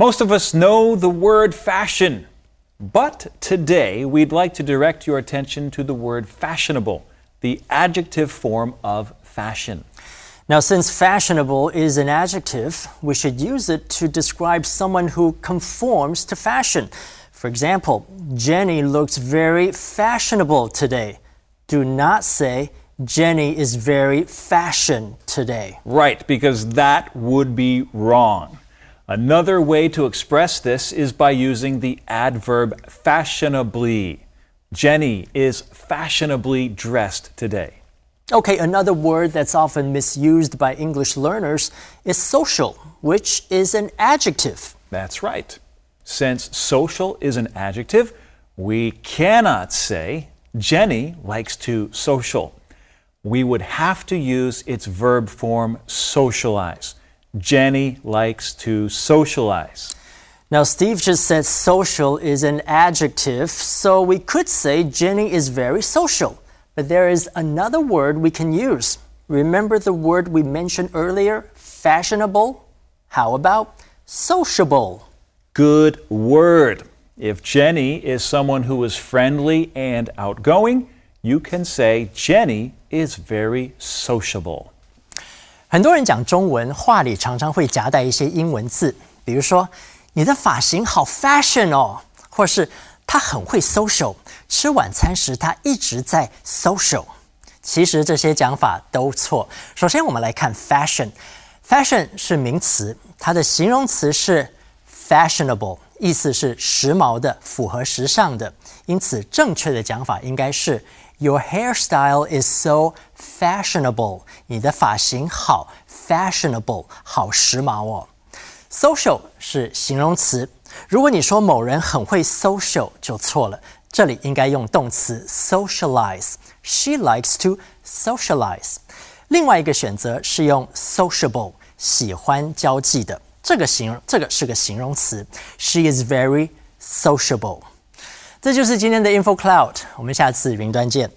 Most of us know the word fashion, but today we'd like to direct your attention to the word fashionable, the adjective form of fashion. Now, since fashionable is an adjective, we should use it to describe someone who conforms to fashion. For example, Jenny looks very fashionable today. Do not say, Jenny is very fashion today. Right, because that would be wrong. Another way to express this is by using the adverb fashionably. Jenny is fashionably dressed today. Okay, another word that's often misused by English learners is social, which is an adjective. That's right. Since social is an adjective, we cannot say Jenny likes to social. We would have to use its verb form socialize. Jenny likes to socialize. Now, Steve just said social is an adjective, so we could say Jenny is very social. But there is another word we can use. Remember the word we mentioned earlier, fashionable? How about sociable? Good word. If Jenny is someone who is friendly and outgoing, you can say Jenny is very sociable. 很多人讲中文，话里常常会夹带一些英文字，比如说“你的发型好 fashion 哦”，或是“他很会 social”。吃晚餐时，他一直在 social。其实这些讲法都错。首先，我们来看 fashion。fashion 是名词，它的形容词是 fashionable，意思是时髦的、符合时尚的。因此，正确的讲法应该是。Your hairstyle is so fashionable. 你的发型好 fashionable，好时髦哦。Social 是形容词，如果你说某人很会 social 就错了，这里应该用动词 socialize。She likes to socialize。另外一个选择是用 sociable，喜欢交际的。 这个形容，这个是个形容词。She is very sociable。这就是今天的 Info Cloud，我们下次云端见。